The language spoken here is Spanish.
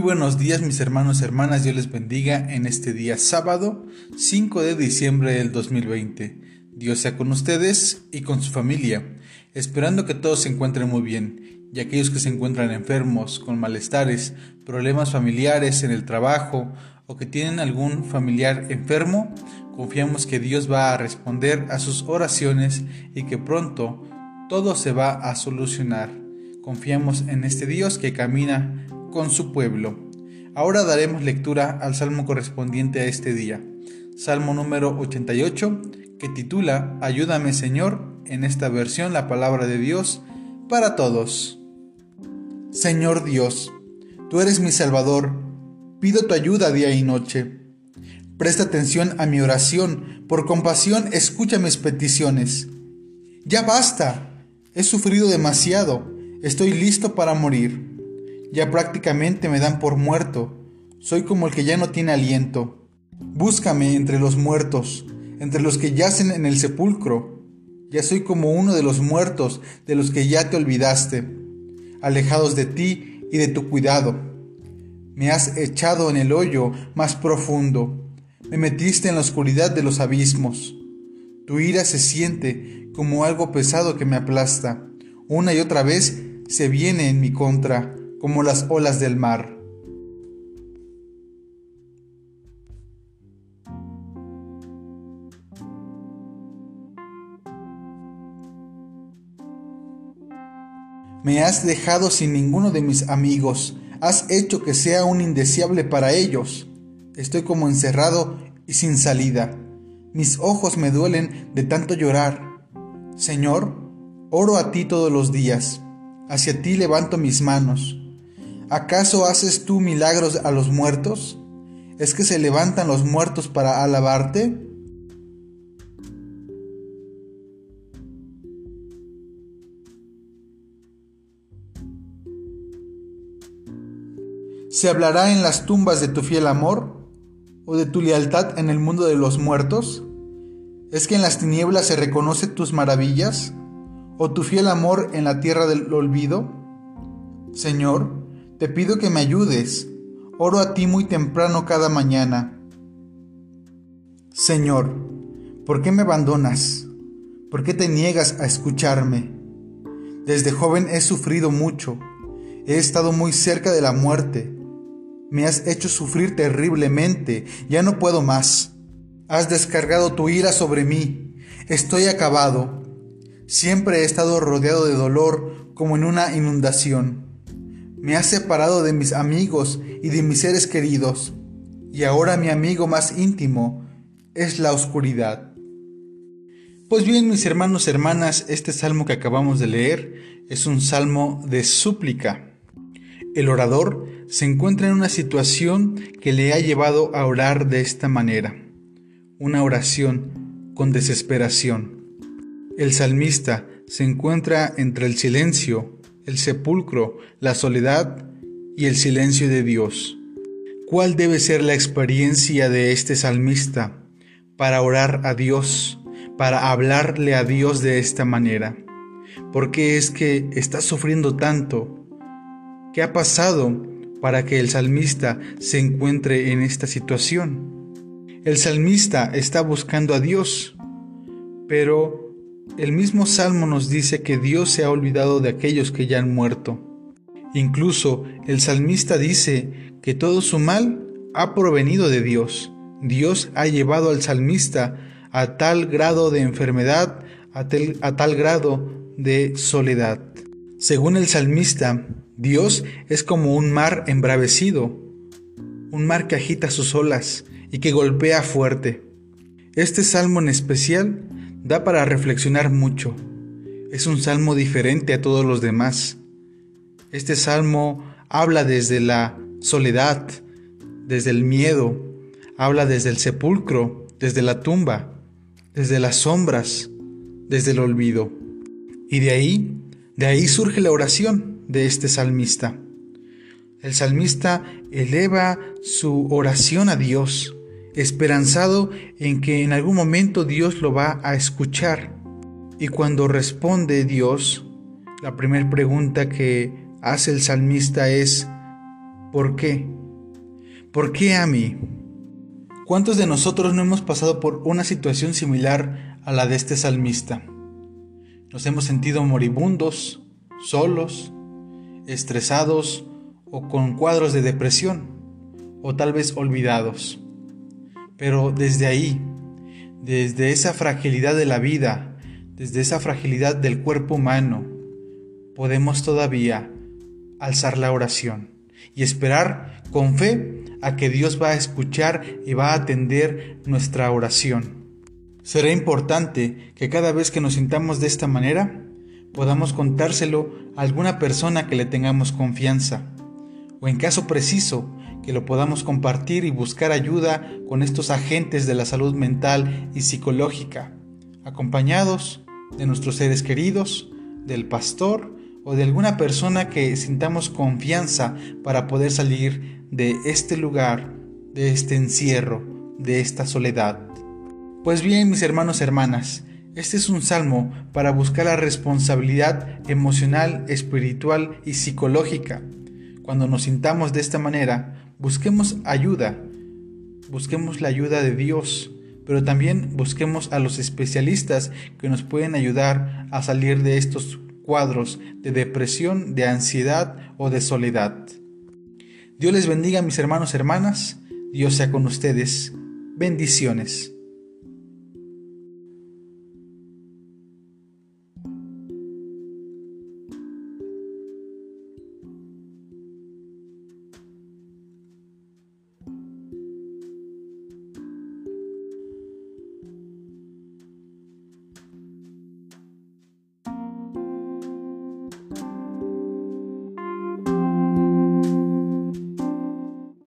buenos días mis hermanos y hermanas, Dios les bendiga en este día sábado 5 de diciembre del 2020. Dios sea con ustedes y con su familia, esperando que todos se encuentren muy bien y aquellos que se encuentran enfermos, con malestares, problemas familiares en el trabajo o que tienen algún familiar enfermo, confiamos que Dios va a responder a sus oraciones y que pronto todo se va a solucionar. Confiamos en este Dios que camina con su pueblo. Ahora daremos lectura al salmo correspondiente a este día, Salmo número 88, que titula Ayúdame Señor, en esta versión la palabra de Dios para todos. Señor Dios, tú eres mi Salvador, pido tu ayuda día y noche. Presta atención a mi oración, por compasión escucha mis peticiones. Ya basta, he sufrido demasiado, estoy listo para morir. Ya prácticamente me dan por muerto. Soy como el que ya no tiene aliento. Búscame entre los muertos, entre los que yacen en el sepulcro. Ya soy como uno de los muertos, de los que ya te olvidaste, alejados de ti y de tu cuidado. Me has echado en el hoyo más profundo. Me metiste en la oscuridad de los abismos. Tu ira se siente como algo pesado que me aplasta. Una y otra vez se viene en mi contra como las olas del mar. Me has dejado sin ninguno de mis amigos, has hecho que sea un indeseable para ellos. Estoy como encerrado y sin salida. Mis ojos me duelen de tanto llorar. Señor, oro a ti todos los días. Hacia ti levanto mis manos. ¿Acaso haces tú milagros a los muertos? ¿Es que se levantan los muertos para alabarte? ¿Se hablará en las tumbas de tu fiel amor o de tu lealtad en el mundo de los muertos? ¿Es que en las tinieblas se reconoce tus maravillas o tu fiel amor en la tierra del olvido? Señor, te pido que me ayudes. Oro a ti muy temprano cada mañana. Señor, ¿por qué me abandonas? ¿Por qué te niegas a escucharme? Desde joven he sufrido mucho. He estado muy cerca de la muerte. Me has hecho sufrir terriblemente. Ya no puedo más. Has descargado tu ira sobre mí. Estoy acabado. Siempre he estado rodeado de dolor como en una inundación. Me has separado de mis amigos y de mis seres queridos, y ahora mi amigo más íntimo es la oscuridad. Pues bien, mis hermanos y hermanas, este salmo que acabamos de leer es un salmo de súplica. El orador se encuentra en una situación que le ha llevado a orar de esta manera, una oración con desesperación. El salmista se encuentra entre el silencio el sepulcro, la soledad y el silencio de Dios. ¿Cuál debe ser la experiencia de este salmista para orar a Dios, para hablarle a Dios de esta manera? ¿Por qué es que está sufriendo tanto? ¿Qué ha pasado para que el salmista se encuentre en esta situación? El salmista está buscando a Dios, pero el mismo Salmo nos dice que Dios se ha olvidado de aquellos que ya han muerto. Incluso el salmista dice que todo su mal ha provenido de Dios. Dios ha llevado al salmista a tal grado de enfermedad, a, tal grado de soledad. Según el salmista, Dios es como un mar embravecido, un mar que agita sus olas y que golpea fuerte. Este salmo en especial da para reflexionar mucho. Es un salmo diferente a todos los demás. Este salmo habla desde la soledad, desde el miedo, habla desde el sepulcro, desde la tumba, desde las sombras, desde el olvido. Y de ahí, de ahí surge la oración de este salmista. El salmista eleva su oración a Dios esperanzado en que en algún momento Dios lo va a escuchar. Y cuando responde Dios, la primera pregunta que hace el salmista es, ¿Por qué? ¿Por qué a mí? ¿Cuántos de nosotros no hemos pasado por una situación similar a la de este salmista? Nos hemos sentido moribundos, solos, estresados o con cuadros de depresión, o tal vez olvidados. Pero desde ahí, desde esa fragilidad de la vida, desde esa fragilidad del cuerpo humano, podemos todavía alzar la oración y esperar con fe a que Dios va a escuchar y va a atender nuestra oración. Será importante que cada vez que nos sintamos de esta manera, podamos contárselo a alguna persona que le tengamos confianza, o en caso preciso, que lo podamos compartir y buscar ayuda con estos agentes de la salud mental y psicológica, acompañados de nuestros seres queridos, del pastor o de alguna persona que sintamos confianza para poder salir de este lugar, de este encierro, de esta soledad. Pues bien, mis hermanos y hermanas, este es un salmo para buscar la responsabilidad emocional, espiritual y psicológica. Cuando nos sintamos de esta manera, busquemos ayuda, busquemos la ayuda de Dios, pero también busquemos a los especialistas que nos pueden ayudar a salir de estos cuadros de depresión, de ansiedad o de soledad. Dios les bendiga mis hermanos y hermanas, Dios sea con ustedes. Bendiciones.